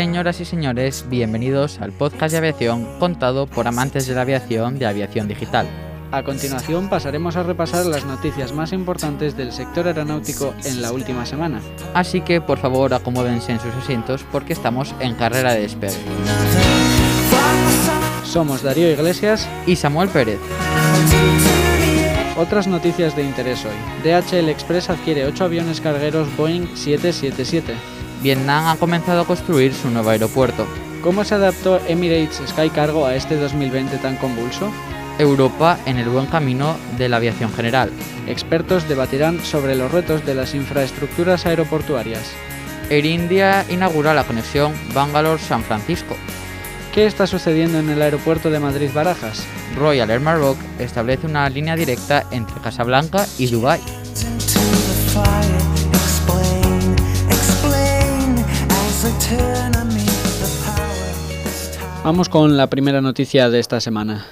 Señoras y señores, bienvenidos al podcast de aviación contado por amantes de la aviación de Aviación Digital. A continuación pasaremos a repasar las noticias más importantes del sector aeronáutico en la última semana. Así que por favor acomódense en sus asientos porque estamos en carrera de despegue. Somos Darío Iglesias y Samuel Pérez. Otras noticias de interés hoy. DHL Express adquiere 8 aviones cargueros Boeing 777. Vietnam ha comenzado a construir su nuevo aeropuerto. ¿Cómo se adaptó Emirates Sky Cargo a este 2020 tan convulso? Europa en el buen camino de la aviación general. Expertos debatirán sobre los retos de las infraestructuras aeroportuarias. Air India inaugura la conexión Bangalore-San Francisco. ¿Qué está sucediendo en el aeropuerto de Madrid-Barajas? Royal Air Maroc establece una línea directa entre Casablanca y Dubái. Vamos con la primera noticia de esta semana.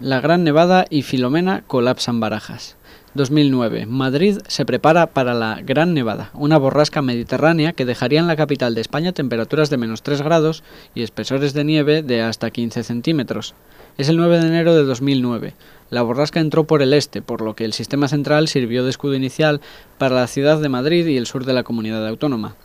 La Gran Nevada y Filomena colapsan Barajas. 2009. Madrid se prepara para la Gran Nevada, una borrasca mediterránea que dejaría en la capital de España temperaturas de menos 3 grados y espesores de nieve de hasta 15 centímetros. Es el 9 de enero de 2009. La borrasca entró por el este, por lo que el sistema central sirvió de escudo inicial para la ciudad de Madrid y el sur de la comunidad autónoma.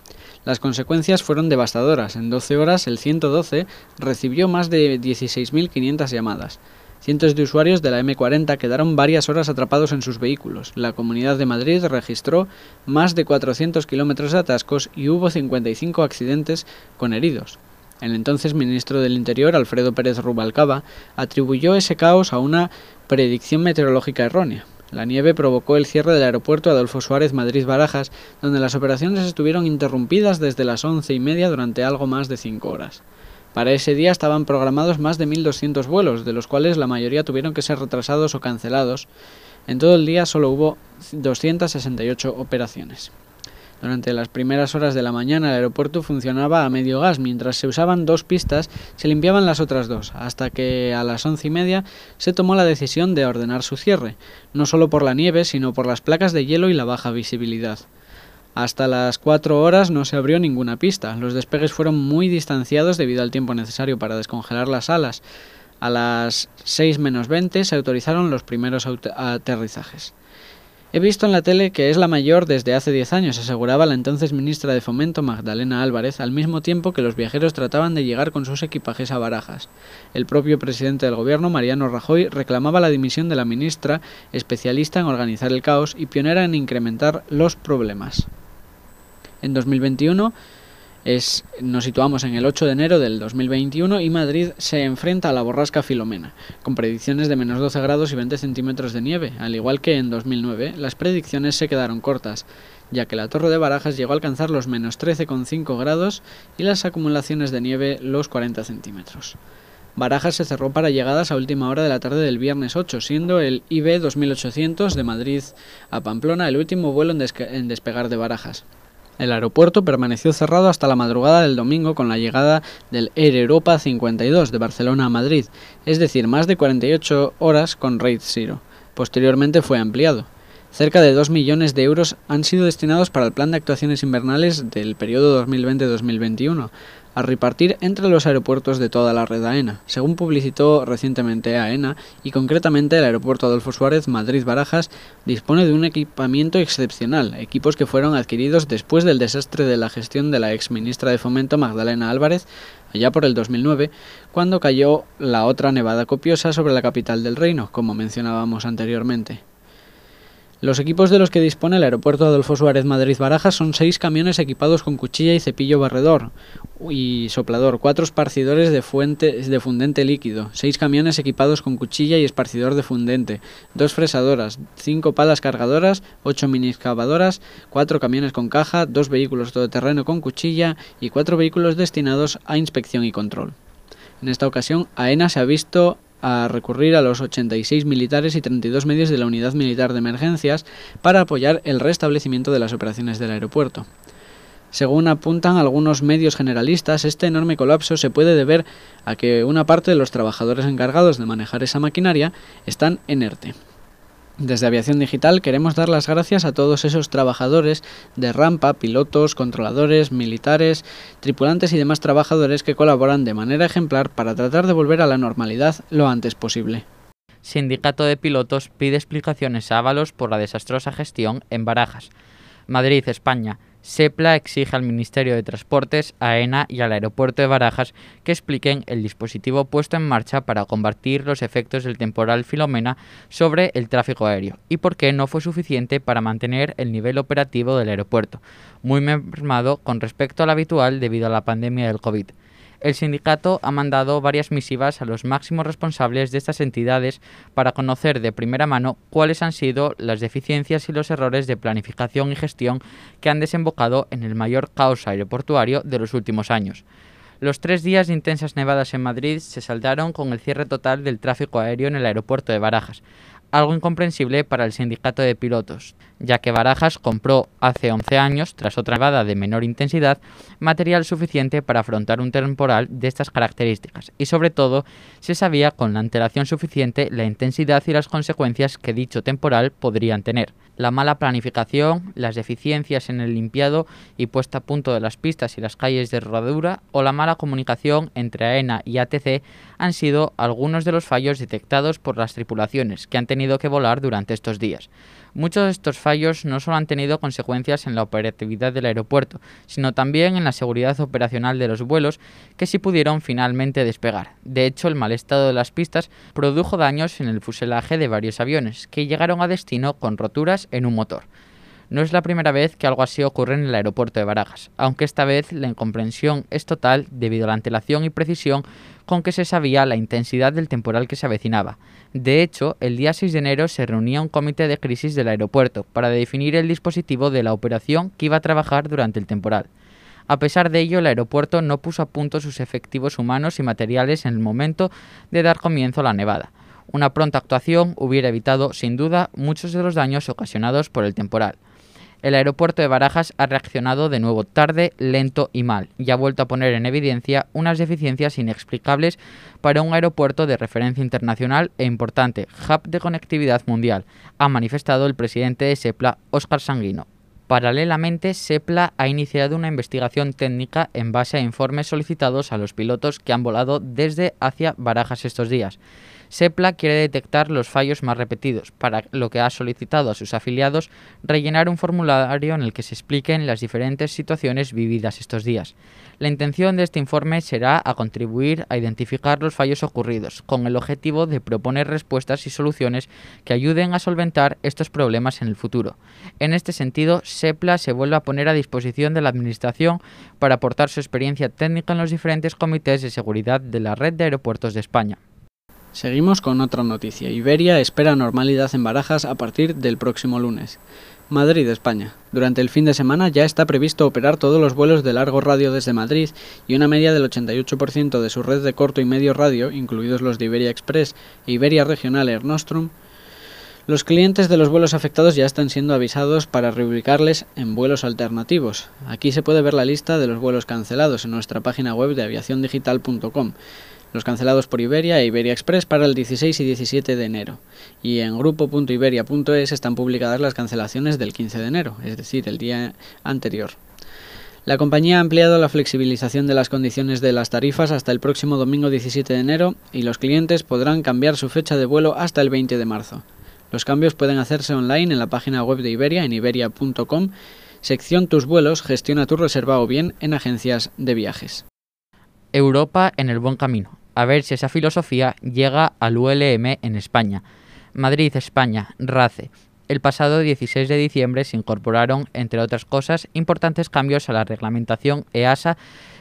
Las consecuencias fueron devastadoras. En 12 horas, el 112 recibió más de 16.500 llamadas. Cientos de usuarios de la M40 quedaron varias horas atrapados en sus vehículos. La Comunidad de Madrid registró más de 400 kilómetros de atascos y hubo 55 accidentes con heridos. El entonces ministro del Interior, Alfredo Pérez Rubalcaba, atribuyó ese caos a una predicción meteorológica errónea. La nieve provocó el cierre del aeropuerto Adolfo Suárez Madrid-Barajas, donde las operaciones estuvieron interrumpidas desde las once y media durante algo más de cinco horas. Para ese día estaban programados más de 1.200 vuelos, de los cuales la mayoría tuvieron que ser retrasados o cancelados. En todo el día solo hubo 268 operaciones. Durante las primeras horas de la mañana el aeropuerto funcionaba a medio gas, mientras se usaban dos pistas se limpiaban las otras dos, hasta que a las once y media se tomó la decisión de ordenar su cierre, no solo por la nieve, sino por las placas de hielo y la baja visibilidad. Hasta las 4 horas no se abrió ninguna pista. Los despegues fueron muy distanciados debido al tiempo necesario para descongelar las alas. A las 6 menos 20 se autorizaron los primeros aterrizajes. He visto en la tele que es la mayor desde hace 10 años, aseguraba la entonces ministra de Fomento Magdalena Álvarez, al mismo tiempo que los viajeros trataban de llegar con sus equipajes a Barajas. El propio presidente del gobierno, Mariano Rajoy, reclamaba la dimisión de la ministra, especialista en organizar el caos y pionera en incrementar los problemas. En 2021 nos situamos en el 8 de enero del 2021 y Madrid se enfrenta a la borrasca Filomena, con predicciones de menos 12 grados y 20 centímetros de nieve. Al igual que en 2009, las predicciones se quedaron cortas, ya que la Torre de Barajas llegó a alcanzar los menos 13,5 grados y las acumulaciones de nieve los 40 centímetros. Barajas se cerró para llegadas a última hora de la tarde del viernes 8, siendo el IB 2800 de Madrid a Pamplona el último vuelo en despegar de Barajas. El aeropuerto permaneció cerrado hasta la madrugada del domingo con la llegada del Air Europa 52 de Barcelona a Madrid, es decir, más de 48 horas con Raid Zero. Posteriormente fue ampliado. Cerca de 2 millones de euros han sido destinados para el plan de actuaciones invernales del periodo 2020-2021, a repartir entre los aeropuertos de toda la red AENA, según publicitó recientemente AENA, y concretamente el aeropuerto Adolfo Suárez Madrid-Barajas dispone de un equipamiento excepcional, equipos que fueron adquiridos después del desastre de la gestión de la ex ministra de Fomento Magdalena Álvarez, allá por el 2009, cuando cayó la otra nevada copiosa sobre la capital del reino, como mencionábamos anteriormente. Los equipos de los que dispone el aeropuerto Adolfo Suárez Madrid-Barajas son seis camiones equipados con cuchilla y cepillo barredor y soplador, cuatro esparcidores de, fuente, de fundente líquido, seis camiones equipados con cuchilla y esparcidor de fundente, dos fresadoras, cinco palas cargadoras, ocho mini excavadoras, cuatro camiones con caja, dos vehículos todoterreno con cuchilla y cuatro vehículos destinados a inspección y control. En esta ocasión, AENA se ha visto a recurrir a los 86 militares y 32 medios de la Unidad Militar de Emergencias para apoyar el restablecimiento de las operaciones del aeropuerto. Según apuntan algunos medios generalistas, este enorme colapso se puede deber a que una parte de los trabajadores encargados de manejar esa maquinaria están en ERTE. Desde Aviación Digital queremos dar las gracias a todos esos trabajadores de rampa, pilotos, controladores, militares, tripulantes y demás trabajadores que colaboran de manera ejemplar para tratar de volver a la normalidad lo antes posible. Sindicato de Pilotos pide explicaciones a Ábalos por la desastrosa gestión en Barajas. Madrid, España. SEPLA exige al Ministerio de Transportes, AENA y al Aeropuerto de Barajas que expliquen el dispositivo puesto en marcha para combatir los efectos del temporal Filomena sobre el tráfico aéreo y por qué no fue suficiente para mantener el nivel operativo del aeropuerto, muy mermado con respecto al habitual debido a la pandemia del COVID. El sindicato ha mandado varias misivas a los máximos responsables de estas entidades para conocer de primera mano cuáles han sido las deficiencias y los errores de planificación y gestión que han desembocado en el mayor caos aeroportuario de los últimos años. Los tres días de intensas nevadas en Madrid se saldaron con el cierre total del tráfico aéreo en el aeropuerto de Barajas, algo incomprensible para el sindicato de pilotos, ya que Barajas compró hace 11 años, tras otra nevada de menor intensidad, material suficiente para afrontar un temporal de estas características y sobre todo se sabía con la antelación suficiente la intensidad y las consecuencias que dicho temporal podrían tener. La mala planificación, las deficiencias en el limpiado y puesta a punto de las pistas y las calles de rodadura o la mala comunicación entre AENA y ATC han sido algunos de los fallos detectados por las tripulaciones que han tenido que volar durante estos días. Muchos de estos fallos no solo han tenido consecuencias en la operatividad del aeropuerto, sino también en la seguridad operacional de los vuelos que sí pudieron finalmente despegar. De hecho, el mal estado de las pistas produjo daños en el fuselaje de varios aviones, que llegaron a destino con roturas en un motor. No es la primera vez que algo así ocurre en el aeropuerto de Barajas, aunque esta vez la incomprensión es total debido a la antelación y precisión con que se sabía la intensidad del temporal que se avecinaba. De hecho, el día 6 de enero se reunía un comité de crisis del aeropuerto para definir el dispositivo de la operación que iba a trabajar durante el temporal. A pesar de ello, el aeropuerto no puso a punto sus efectivos humanos y materiales en el momento de dar comienzo a la nevada. Una pronta actuación hubiera evitado, sin duda, muchos de los daños ocasionados por el temporal el aeropuerto de Barajas ha reaccionado de nuevo tarde, lento y mal, y ha vuelto a poner en evidencia unas deficiencias inexplicables para un aeropuerto de referencia internacional e importante, hub de conectividad mundial, ha manifestado el presidente de SEPLA, Óscar Sanguino. Paralelamente, SEPLA ha iniciado una investigación técnica en base a informes solicitados a los pilotos que han volado desde hacia Barajas estos días. SEPLA quiere detectar los fallos más repetidos, para lo que ha solicitado a sus afiliados rellenar un formulario en el que se expliquen las diferentes situaciones vividas estos días. La intención de este informe será a contribuir a identificar los fallos ocurridos, con el objetivo de proponer respuestas y soluciones que ayuden a solventar estos problemas en el futuro. En este sentido, SEPLA se vuelve a poner a disposición de la Administración para aportar su experiencia técnica en los diferentes comités de seguridad de la red de aeropuertos de España. Seguimos con otra noticia. Iberia espera normalidad en Barajas a partir del próximo lunes. Madrid, España. Durante el fin de semana ya está previsto operar todos los vuelos de largo radio desde Madrid y una media del 88% de su red de corto y medio radio, incluidos los de Iberia Express e Iberia Regional Air Nostrum. Los clientes de los vuelos afectados ya están siendo avisados para reubicarles en vuelos alternativos. Aquí se puede ver la lista de los vuelos cancelados en nuestra página web de aviaciondigital.com los cancelados por Iberia e Iberia Express para el 16 y 17 de enero. Y en grupo.iberia.es están publicadas las cancelaciones del 15 de enero, es decir, el día anterior. La compañía ha ampliado la flexibilización de las condiciones de las tarifas hasta el próximo domingo 17 de enero y los clientes podrán cambiar su fecha de vuelo hasta el 20 de marzo. Los cambios pueden hacerse online en la página web de Iberia en iberia.com, sección Tus vuelos, gestiona tu reserva o bien en agencias de viajes. Europa en el buen camino a ver si esa filosofía llega al ULM en España. Madrid, España, RACE. El pasado 16 de diciembre se incorporaron, entre otras cosas, importantes cambios a la reglamentación EASA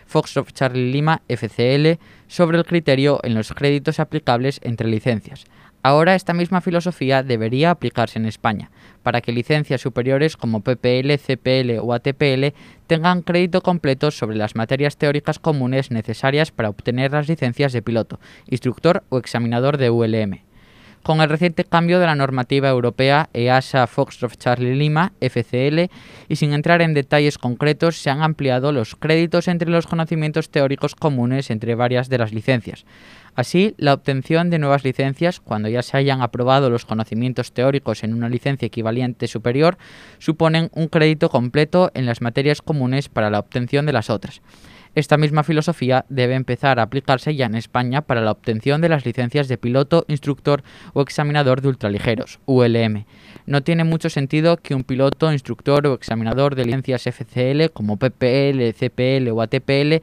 Foxtrot Charlie Lima FCL sobre el criterio en los créditos aplicables entre licencias. Ahora esta misma filosofía debería aplicarse en España, para que licencias superiores como PPL, CPL o ATPL tengan crédito completo sobre las materias teóricas comunes necesarias para obtener las licencias de piloto, instructor o examinador de ULM. Con el reciente cambio de la normativa europea EASA Foxtrot Charlie Lima, FCL, y sin entrar en detalles concretos, se han ampliado los créditos entre los conocimientos teóricos comunes entre varias de las licencias. Así, la obtención de nuevas licencias, cuando ya se hayan aprobado los conocimientos teóricos en una licencia equivalente superior, suponen un crédito completo en las materias comunes para la obtención de las otras. Esta misma filosofía debe empezar a aplicarse ya en España para la obtención de las licencias de piloto, instructor o examinador de ultraligeros, ULM. No tiene mucho sentido que un piloto, instructor o examinador de licencias FCL como PPL, CPL o ATPL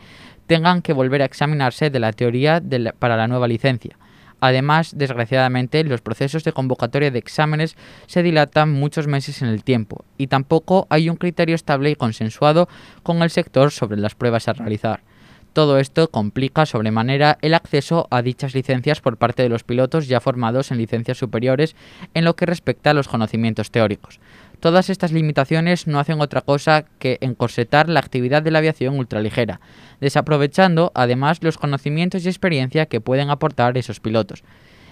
tengan que volver a examinarse de la teoría para la nueva licencia. Además, desgraciadamente, los procesos de convocatoria de exámenes se dilatan muchos meses en el tiempo y tampoco hay un criterio estable y consensuado con el sector sobre las pruebas a realizar. Todo esto complica sobremanera el acceso a dichas licencias por parte de los pilotos ya formados en licencias superiores en lo que respecta a los conocimientos teóricos. Todas estas limitaciones no hacen otra cosa que encorsetar la actividad de la aviación ultraligera, desaprovechando además los conocimientos y experiencia que pueden aportar esos pilotos.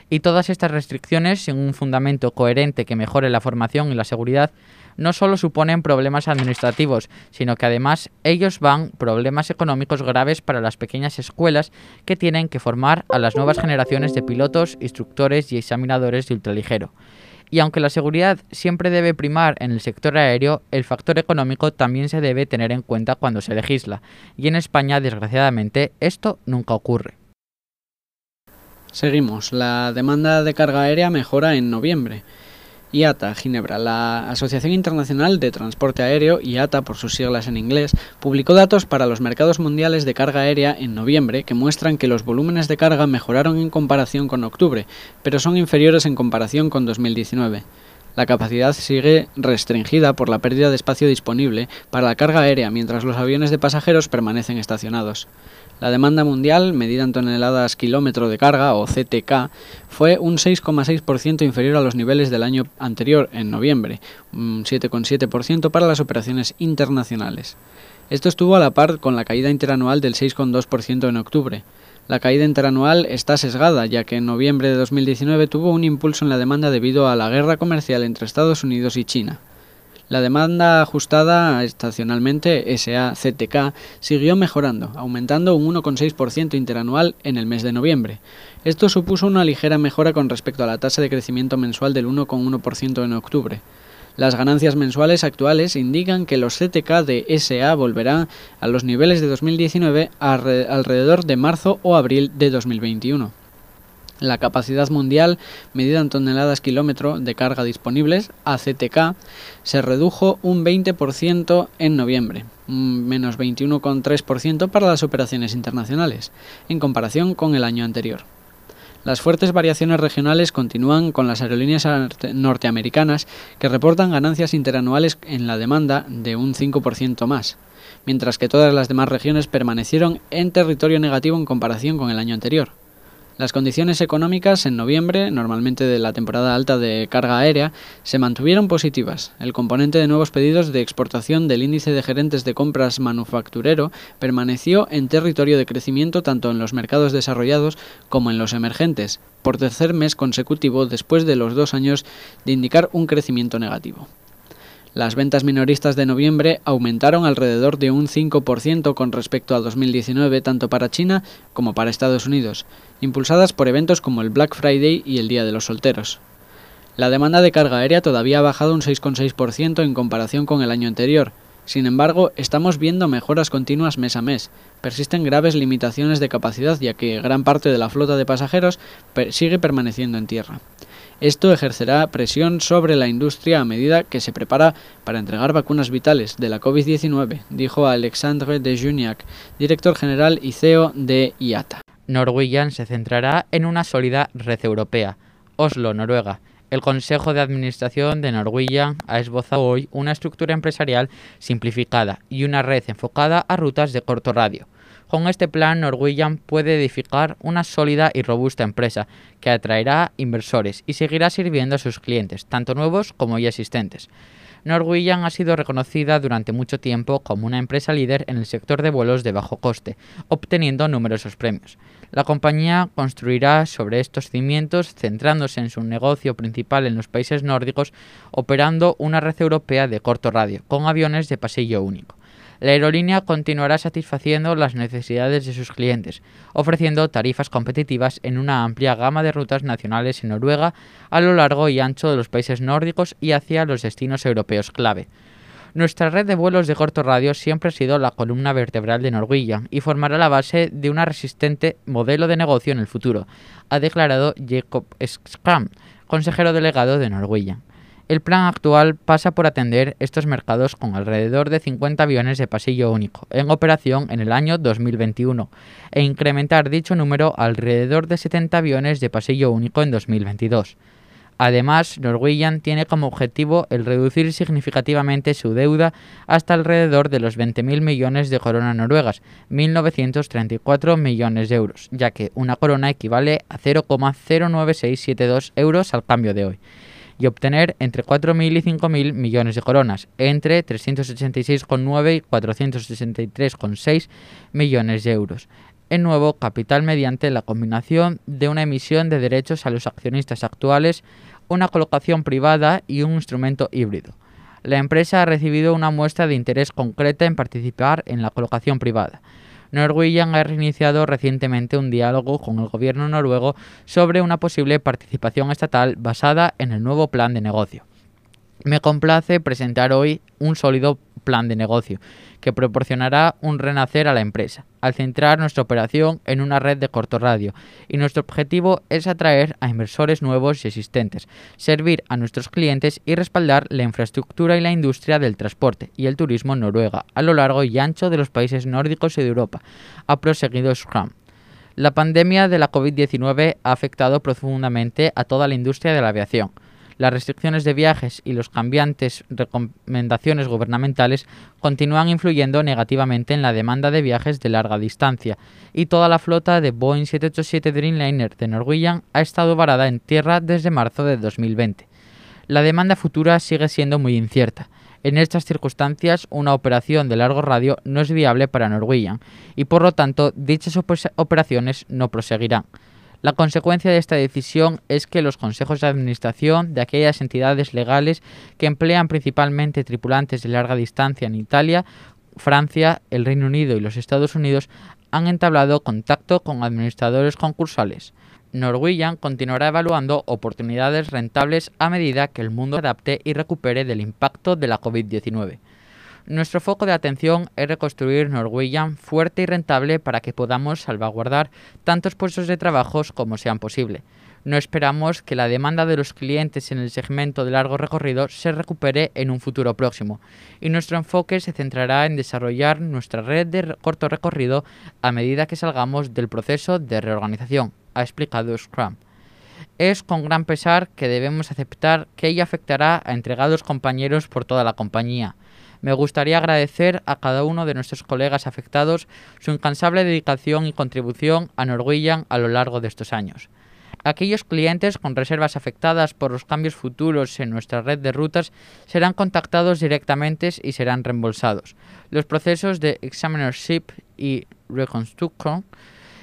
Y todas estas restricciones, sin un fundamento coherente que mejore la formación y la seguridad, no solo suponen problemas administrativos, sino que además ellos van problemas económicos graves para las pequeñas escuelas que tienen que formar a las nuevas generaciones de pilotos, instructores y examinadores de ultraligero. Y aunque la seguridad siempre debe primar en el sector aéreo, el factor económico también se debe tener en cuenta cuando se legisla. Y en España, desgraciadamente, esto nunca ocurre. Seguimos. La demanda de carga aérea mejora en noviembre. IATA, Ginebra, la Asociación Internacional de Transporte Aéreo, IATA por sus siglas en inglés, publicó datos para los mercados mundiales de carga aérea en noviembre que muestran que los volúmenes de carga mejoraron en comparación con octubre, pero son inferiores en comparación con 2019. La capacidad sigue restringida por la pérdida de espacio disponible para la carga aérea mientras los aviones de pasajeros permanecen estacionados. La demanda mundial, medida en toneladas kilómetro de carga o CTK, fue un 6,6% inferior a los niveles del año anterior, en noviembre, un 7,7% para las operaciones internacionales. Esto estuvo a la par con la caída interanual del 6,2% en octubre. La caída interanual está sesgada, ya que en noviembre de 2019 tuvo un impulso en la demanda debido a la guerra comercial entre Estados Unidos y China. La demanda ajustada estacionalmente SA-CTK siguió mejorando, aumentando un 1,6% interanual en el mes de noviembre. Esto supuso una ligera mejora con respecto a la tasa de crecimiento mensual del 1,1% en octubre. Las ganancias mensuales actuales indican que los CTK de SA volverán a los niveles de 2019 alrededor de marzo o abril de 2021. La capacidad mundial, medida en toneladas kilómetro de carga disponibles, ACTK, se redujo un 20% en noviembre, menos 21,3% para las operaciones internacionales, en comparación con el año anterior. Las fuertes variaciones regionales continúan con las aerolíneas norteamericanas que reportan ganancias interanuales en la demanda de un 5% más, mientras que todas las demás regiones permanecieron en territorio negativo en comparación con el año anterior. Las condiciones económicas en noviembre, normalmente de la temporada alta de carga aérea, se mantuvieron positivas. El componente de nuevos pedidos de exportación del índice de gerentes de compras manufacturero permaneció en territorio de crecimiento tanto en los mercados desarrollados como en los emergentes, por tercer mes consecutivo después de los dos años de indicar un crecimiento negativo. Las ventas minoristas de noviembre aumentaron alrededor de un 5% con respecto a 2019 tanto para China como para Estados Unidos, impulsadas por eventos como el Black Friday y el Día de los Solteros. La demanda de carga aérea todavía ha bajado un 6,6% en comparación con el año anterior. Sin embargo, estamos viendo mejoras continuas mes a mes. Persisten graves limitaciones de capacidad ya que gran parte de la flota de pasajeros sigue permaneciendo en tierra. Esto ejercerá presión sobre la industria a medida que se prepara para entregar vacunas vitales de la COVID-19, dijo Alexandre de Juniac, director general y CEO de IATA. Norwegian se centrará en una sólida red europea. Oslo, Noruega. El Consejo de Administración de Norwegian ha esbozado hoy una estructura empresarial simplificada y una red enfocada a rutas de corto radio Con este plan, Norwegian puede edificar una sólida y robusta empresa que atraerá inversores y seguirá sirviendo a sus clientes, tanto nuevos como ya existentes. Norwegian ha sido reconocida durante mucho tiempo como una empresa líder en el sector de vuelos de bajo coste, obteniendo numerosos premios. La compañía construirá sobre estos cimientos, centrándose en su negocio principal en los países nórdicos, operando una red europea de corto radio, con aviones de pasillo único. La aerolínea continuará satisfaciendo las necesidades de sus clientes, ofreciendo tarifas competitivas en una amplia gama de rutas nacionales en Noruega a lo largo y ancho de los países nórdicos y hacia los destinos europeos clave. Nuestra red de vuelos de corto radio siempre ha sido la columna vertebral de Norwegian y formará la base de un resistente modelo de negocio en el futuro, ha declarado Jacob Skram, consejero delegado de Norwegian. El plan actual pasa por atender estos mercados con alrededor de 50 aviones de pasillo único en operación en el año 2021 e incrementar dicho número a alrededor de 70 aviones de pasillo único en 2022. Además, Norwegian tiene como objetivo el reducir significativamente su deuda hasta alrededor de los 20.000 millones de coronas noruegas, 1.934 millones de euros, ya que una corona equivale a 0,09672 euros al cambio de hoy y obtener entre 4.000 y 5.000 millones de coronas, entre 386,9 y 463,6 millones de euros. En nuevo capital mediante la combinación de una emisión de derechos a los accionistas actuales, una colocación privada y un instrumento híbrido. La empresa ha recibido una muestra de interés concreta en participar en la colocación privada. Norwegian ha reiniciado recientemente un diálogo con el gobierno noruego sobre una posible participación estatal basada en el nuevo plan de negocio. Me complace presentar hoy un sólido plan de negocio que proporcionará un renacer a la empresa, al centrar nuestra operación en una red de corto radio, y nuestro objetivo es atraer a inversores nuevos y existentes, servir a nuestros clientes y respaldar la infraestructura y la industria del transporte y el turismo en Noruega a lo largo y ancho de los países nórdicos y de Europa, ha proseguido Scrum. La pandemia de la COVID-19 ha afectado profundamente a toda la industria de la aviación, las restricciones de viajes y los cambiantes recomendaciones gubernamentales continúan influyendo negativamente en la demanda de viajes de larga distancia y toda la flota de Boeing 787 Dreamliner de Norwegian ha estado varada en tierra desde marzo de 2020. La demanda futura sigue siendo muy incierta. En estas circunstancias, una operación de largo radio no es viable para Norwegian y por lo tanto dichas operaciones no proseguirán. La consecuencia de esta decisión es que los consejos de administración de aquellas entidades legales que emplean principalmente tripulantes de larga distancia en Italia, Francia, el Reino Unido y los Estados Unidos han entablado contacto con administradores concursales. Norwegian continuará evaluando oportunidades rentables a medida que el mundo se adapte y recupere del impacto de la COVID-19. Nuestro foco de atención es reconstruir Norwegian fuerte y rentable para que podamos salvaguardar tantos puestos de trabajo como sean posible. No esperamos que la demanda de los clientes en el segmento de largo recorrido se recupere en un futuro próximo, y nuestro enfoque se centrará en desarrollar nuestra red de corto recorrido a medida que salgamos del proceso de reorganización, ha explicado Scrum. Es con gran pesar que debemos aceptar que ella afectará a entregados compañeros por toda la compañía, me gustaría agradecer a cada uno de nuestros colegas afectados su incansable dedicación y contribución a Norwegian a lo largo de estos años. Aquellos clientes con reservas afectadas por los cambios futuros en nuestra red de rutas serán contactados directamente y serán reembolsados. Los procesos de examinership y reconstruction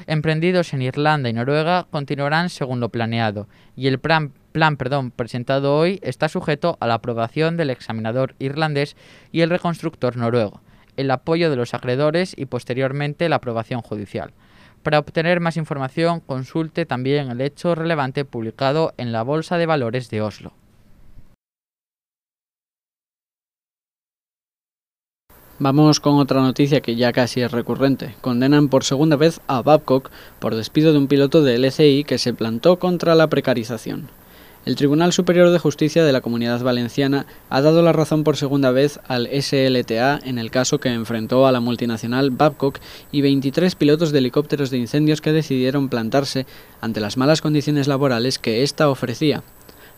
emprendidos en Irlanda y Noruega continuarán según lo planeado y el plan plan perdón, presentado hoy está sujeto a la aprobación del examinador irlandés y el reconstructor noruego, el apoyo de los acreedores y posteriormente la aprobación judicial. Para obtener más información, consulte también el hecho relevante publicado en la Bolsa de Valores de Oslo. Vamos con otra noticia que ya casi es recurrente. Condenan por segunda vez a Babcock por despido de un piloto de LCI que se plantó contra la precarización. El Tribunal Superior de Justicia de la Comunidad Valenciana ha dado la razón por segunda vez al SLTA en el caso que enfrentó a la multinacional Babcock y 23 pilotos de helicópteros de incendios que decidieron plantarse ante las malas condiciones laborales que ésta ofrecía.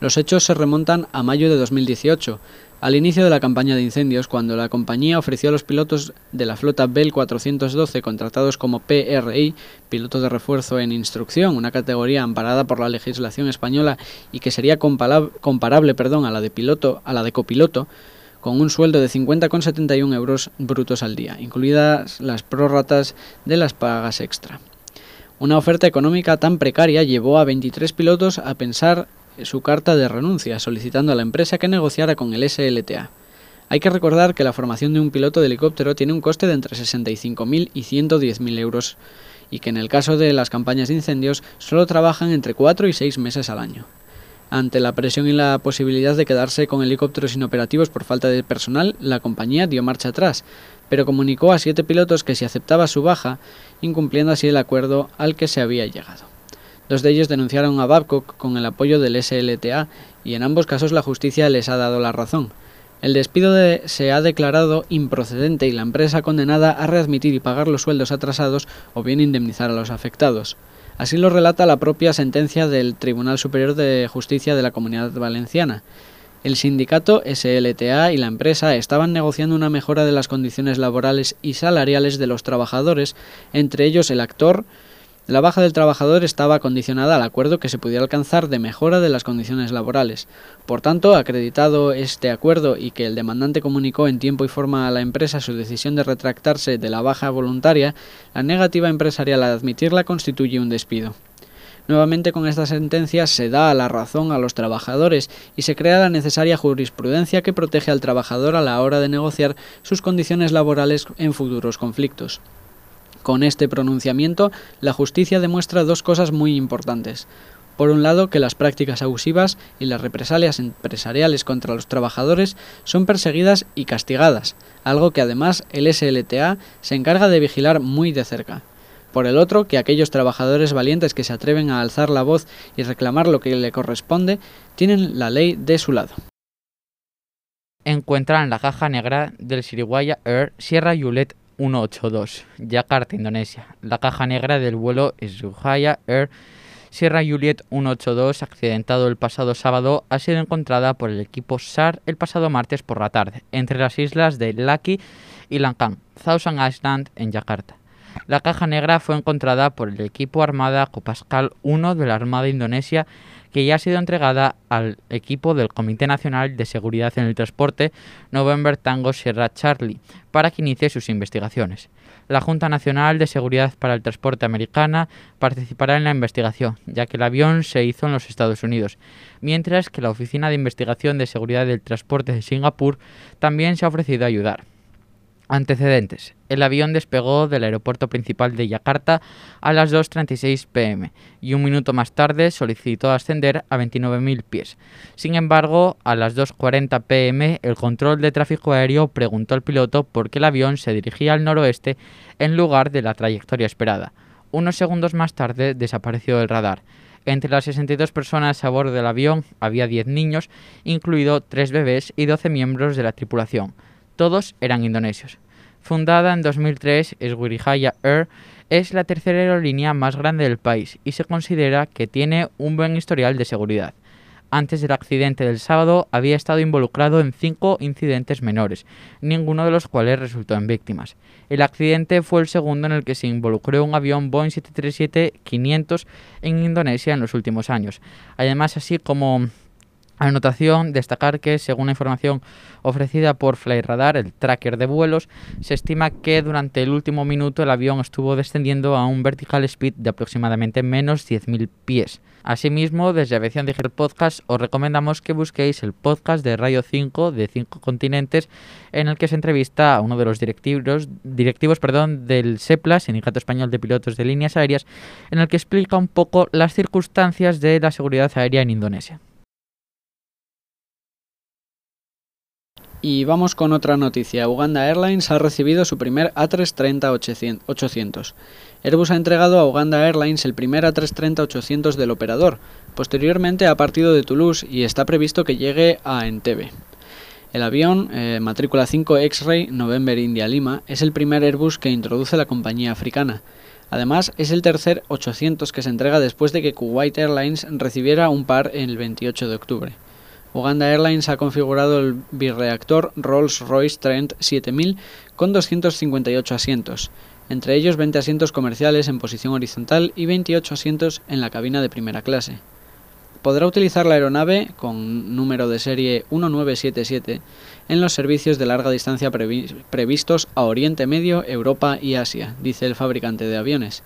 Los hechos se remontan a mayo de 2018, al inicio de la campaña de incendios, cuando la compañía ofreció a los pilotos de la flota Bell 412 contratados como PRI, piloto de refuerzo en instrucción, una categoría amparada por la legislación española y que sería comparable perdón, a la de piloto, a la de copiloto, con un sueldo de 50,71 euros brutos al día, incluidas las prórratas de las pagas extra. Una oferta económica tan precaria llevó a 23 pilotos a pensar su carta de renuncia, solicitando a la empresa que negociara con el SLTA. Hay que recordar que la formación de un piloto de helicóptero tiene un coste de entre 65.000 y 110.000 euros y que en el caso de las campañas de incendios solo trabajan entre 4 y 6 meses al año. Ante la presión y la posibilidad de quedarse con helicópteros inoperativos por falta de personal, la compañía dio marcha atrás, pero comunicó a siete pilotos que si aceptaba su baja, incumpliendo así el acuerdo al que se había llegado. Dos de ellos denunciaron a Babcock con el apoyo del SLTA y en ambos casos la justicia les ha dado la razón. El despido se ha declarado improcedente y la empresa condenada a readmitir y pagar los sueldos atrasados o bien indemnizar a los afectados. Así lo relata la propia sentencia del Tribunal Superior de Justicia de la Comunidad Valenciana. El sindicato SLTA y la empresa estaban negociando una mejora de las condiciones laborales y salariales de los trabajadores, entre ellos el actor, la baja del trabajador estaba condicionada al acuerdo que se pudiera alcanzar de mejora de las condiciones laborales. Por tanto, acreditado este acuerdo y que el demandante comunicó en tiempo y forma a la empresa su decisión de retractarse de la baja voluntaria, la negativa empresarial a admitirla constituye un despido. Nuevamente con esta sentencia se da la razón a los trabajadores y se crea la necesaria jurisprudencia que protege al trabajador a la hora de negociar sus condiciones laborales en futuros conflictos. Con este pronunciamiento, la justicia demuestra dos cosas muy importantes. Por un lado, que las prácticas abusivas y las represalias empresariales contra los trabajadores son perseguidas y castigadas, algo que además el SLTA se encarga de vigilar muy de cerca. Por el otro, que aquellos trabajadores valientes que se atreven a alzar la voz y reclamar lo que le corresponde, tienen la ley de su lado. Encuentran la caja negra del Siriwaya Air Sierra Yulet 182, Yakarta, Indonesia. La caja negra del vuelo Sriwijaya Air Sierra Juliet 182, accidentado el pasado sábado, ha sido encontrada por el equipo SAR el pasado martes por la tarde, entre las islas de Laki y Langkang, Thousand Island, en Yakarta. La caja negra fue encontrada por el equipo Armada Copascal 1 de la Armada Indonesia que ya ha sido entregada al equipo del Comité Nacional de Seguridad en el Transporte November Tango Sierra Charlie para que inicie sus investigaciones. La Junta Nacional de Seguridad para el Transporte Americana participará en la investigación, ya que el avión se hizo en los Estados Unidos, mientras que la Oficina de Investigación de Seguridad del Transporte de Singapur también se ha ofrecido a ayudar. Antecedentes. El avión despegó del aeropuerto principal de Yakarta a las 2.36 pm y un minuto más tarde solicitó ascender a 29.000 pies. Sin embargo, a las 2.40 pm el control de tráfico aéreo preguntó al piloto por qué el avión se dirigía al noroeste en lugar de la trayectoria esperada. Unos segundos más tarde desapareció el radar. Entre las 62 personas a bordo del avión había 10 niños, incluido 3 bebés y 12 miembros de la tripulación. Todos eran indonesios. Fundada en 2003, Sriwijaya Air es la tercera aerolínea más grande del país y se considera que tiene un buen historial de seguridad. Antes del accidente del sábado había estado involucrado en cinco incidentes menores, ninguno de los cuales resultó en víctimas. El accidente fue el segundo en el que se involucró un avión Boeing 737-500 en Indonesia en los últimos años. Además, así como Anotación, destacar que, según la información ofrecida por Flyradar, el tracker de vuelos, se estima que durante el último minuto el avión estuvo descendiendo a un vertical speed de aproximadamente menos 10.000 pies. Asimismo, desde Aviación Digital Podcast os recomendamos que busquéis el podcast de Radio 5 de 5 continentes en el que se entrevista a uno de los directivos, directivos perdón, del SEPLA, Sindicato Español de Pilotos de Líneas Aéreas, en el que explica un poco las circunstancias de la seguridad aérea en Indonesia. Y vamos con otra noticia. Uganda Airlines ha recibido su primer A330-800. Airbus ha entregado a Uganda Airlines el primer A330-800 del operador. Posteriormente ha partido de Toulouse y está previsto que llegue a Entebbe. El avión, eh, matrícula 5 X-Ray November India Lima, es el primer Airbus que introduce la compañía africana. Además, es el tercer 800 que se entrega después de que Kuwait Airlines recibiera un par el 28 de octubre. Uganda Airlines ha configurado el birreactor Rolls-Royce Trent 7000 con 258 asientos, entre ellos 20 asientos comerciales en posición horizontal y 28 asientos en la cabina de primera clase. Podrá utilizar la aeronave, con número de serie 1977, en los servicios de larga distancia previstos a Oriente Medio, Europa y Asia, dice el fabricante de aviones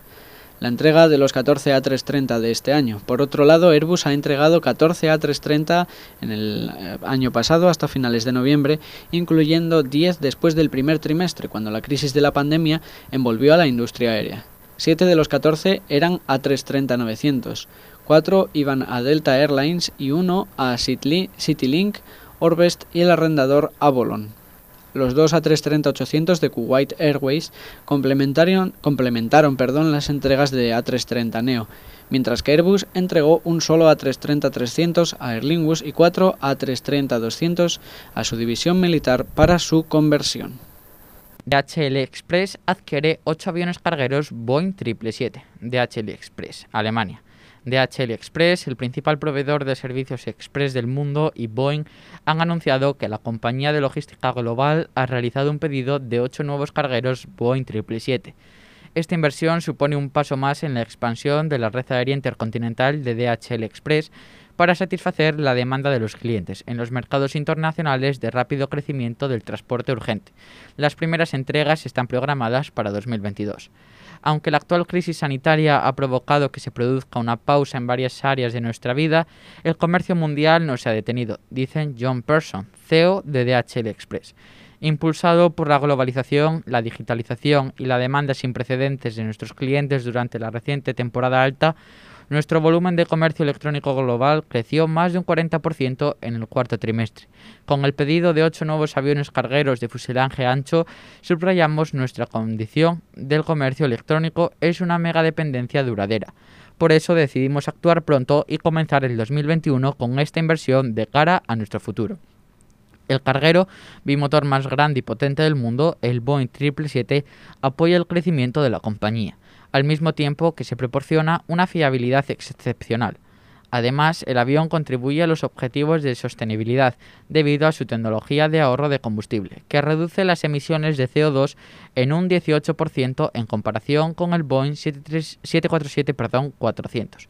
la entrega de los 14 A330 de este año. Por otro lado, Airbus ha entregado 14 A330 en el eh, año pasado hasta finales de noviembre, incluyendo 10 después del primer trimestre, cuando la crisis de la pandemia envolvió a la industria aérea. Siete de los 14 eran A330-900, cuatro iban a Delta Airlines y uno a Citylink, Orbest y el arrendador Avolon. Los dos A330-800 de Kuwait Airways complementaron, las entregas de A330 Neo, mientras que Airbus entregó un solo A330-300 a Aer Lingus y cuatro A330-200 a su división militar para su conversión. DHL Express adquiere 8 aviones cargueros Boeing 777. DHL Express, Alemania. DHL Express, el principal proveedor de servicios express del mundo, y Boeing han anunciado que la compañía de logística global ha realizado un pedido de 8 nuevos cargueros Boeing 777. Esta inversión supone un paso más en la expansión de la red aérea intercontinental de DHL Express para satisfacer la demanda de los clientes en los mercados internacionales de rápido crecimiento del transporte urgente. Las primeras entregas están programadas para 2022. Aunque la actual crisis sanitaria ha provocado que se produzca una pausa en varias áreas de nuestra vida, el comercio mundial no se ha detenido, dicen John Person, CEO de DHL Express. Impulsado por la globalización, la digitalización y la demanda sin precedentes de nuestros clientes durante la reciente temporada alta, nuestro volumen de comercio electrónico global creció más de un 40% en el cuarto trimestre. Con el pedido de ocho nuevos aviones cargueros de fuselaje ancho, subrayamos nuestra condición del comercio electrónico es una mega dependencia duradera. Por eso decidimos actuar pronto y comenzar el 2021 con esta inversión de cara a nuestro futuro. El carguero bimotor más grande y potente del mundo, el Boeing 777, apoya el crecimiento de la compañía al mismo tiempo que se proporciona una fiabilidad excepcional. Además, el avión contribuye a los objetivos de sostenibilidad debido a su tecnología de ahorro de combustible, que reduce las emisiones de CO2 en un 18% en comparación con el Boeing 747-400.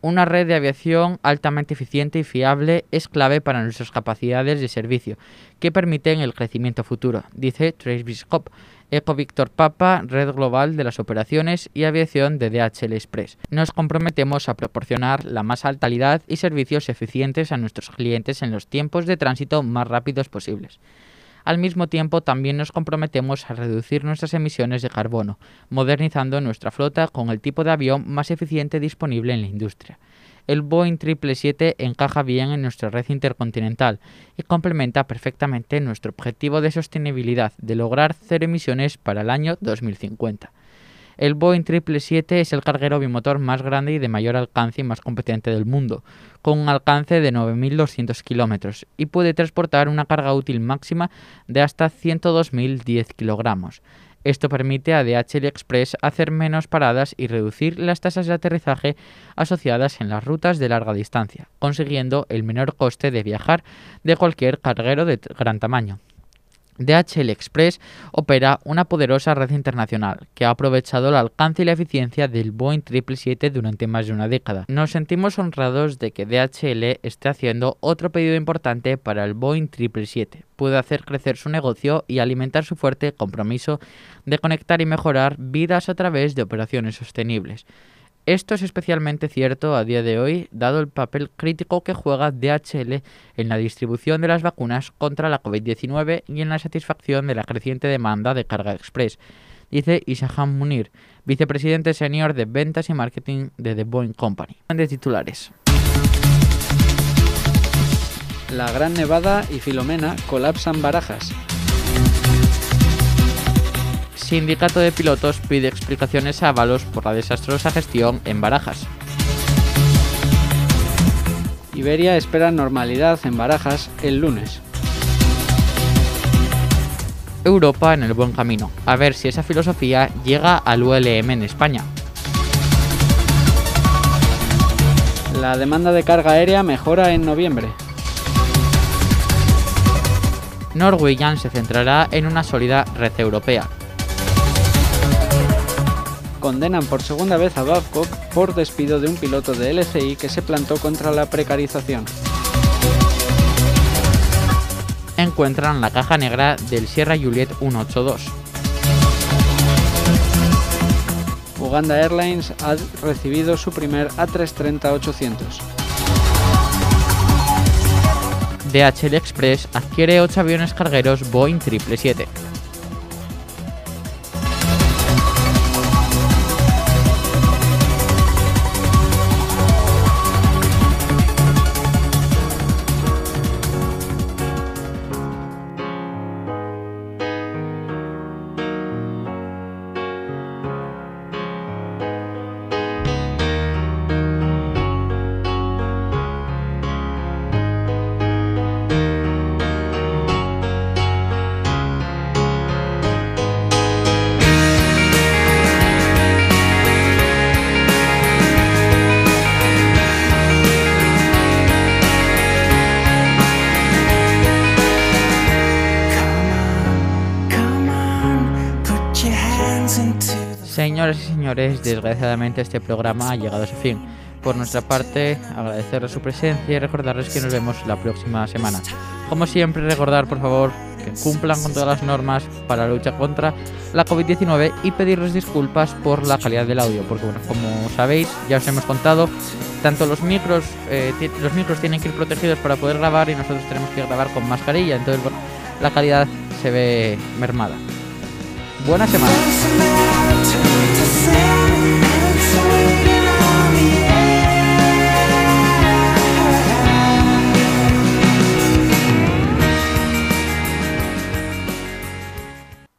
Una red de aviación altamente eficiente y fiable es clave para nuestras capacidades de servicio, que permiten el crecimiento futuro, dice Trace Biscop, Eco Victor Papa, red global de las operaciones y aviación de DHL Express. Nos comprometemos a proporcionar la más alta calidad y servicios eficientes a nuestros clientes en los tiempos de tránsito más rápidos posibles. Al mismo tiempo, también nos comprometemos a reducir nuestras emisiones de carbono, modernizando nuestra flota con el tipo de avión más eficiente disponible en la industria el Boeing 777 encaja bien en nuestra red intercontinental y complementa perfectamente nuestro objetivo de sostenibilidad de lograr cero emisiones para el año 2050. El Boeing 777 es el carguero bimotor más grande y de mayor alcance y más competente del mundo, con un alcance de 9.200 kilómetros y puede transportar una carga útil máxima de hasta 102.010 kilogramos. Esto permite a DHL Express hacer menos paradas y reducir las tasas de aterrizaje asociadas en las rutas de larga distancia, consiguiendo el menor coste de viajar de cualquier carguero de gran tamaño. DHL Express opera una poderosa red internacional que ha aprovechado el alcance y la eficiencia del Boeing 777 durante más de una década. Nos sentimos honrados de que DHL esté haciendo otro pedido importante para el Boeing 777. Puede hacer crecer su negocio y alimentar su fuerte compromiso de conectar y mejorar vidas a través de operaciones sostenibles. Esto es especialmente cierto a día de hoy, dado el papel crítico que juega DHL en la distribución de las vacunas contra la COVID-19 y en la satisfacción de la creciente demanda de carga express, dice Isaham Munir, vicepresidente senior de ventas y marketing de The Boeing Company. De titulares. La Gran Nevada y Filomena colapsan barajas. Sindicato de Pilotos pide explicaciones a Avalos por la desastrosa gestión en Barajas. Iberia espera normalidad en Barajas el lunes. Europa en el buen camino. A ver si esa filosofía llega al ULM en España. La demanda de carga aérea mejora en noviembre. Norwegian se centrará en una sólida red europea. Condenan por segunda vez a Babcock por despido de un piloto de LCI que se plantó contra la precarización. Encuentran la caja negra del Sierra Juliet 182. Uganda Airlines ha recibido su primer A330-800. DHL Express adquiere 8 aviones cargueros Boeing 777. Señores, desgraciadamente este programa ha llegado a su fin. Por nuestra parte, agradecerles su presencia y recordarles que nos vemos la próxima semana. Como siempre, recordar por favor que cumplan con todas las normas para la lucha contra la COVID-19 y pedirles disculpas por la calidad del audio, porque bueno, como sabéis, ya os hemos contado, tanto los micros, eh, los micros tienen que ir protegidos para poder grabar y nosotros tenemos que grabar con mascarilla, entonces bueno, la calidad se ve mermada. Buena semana. say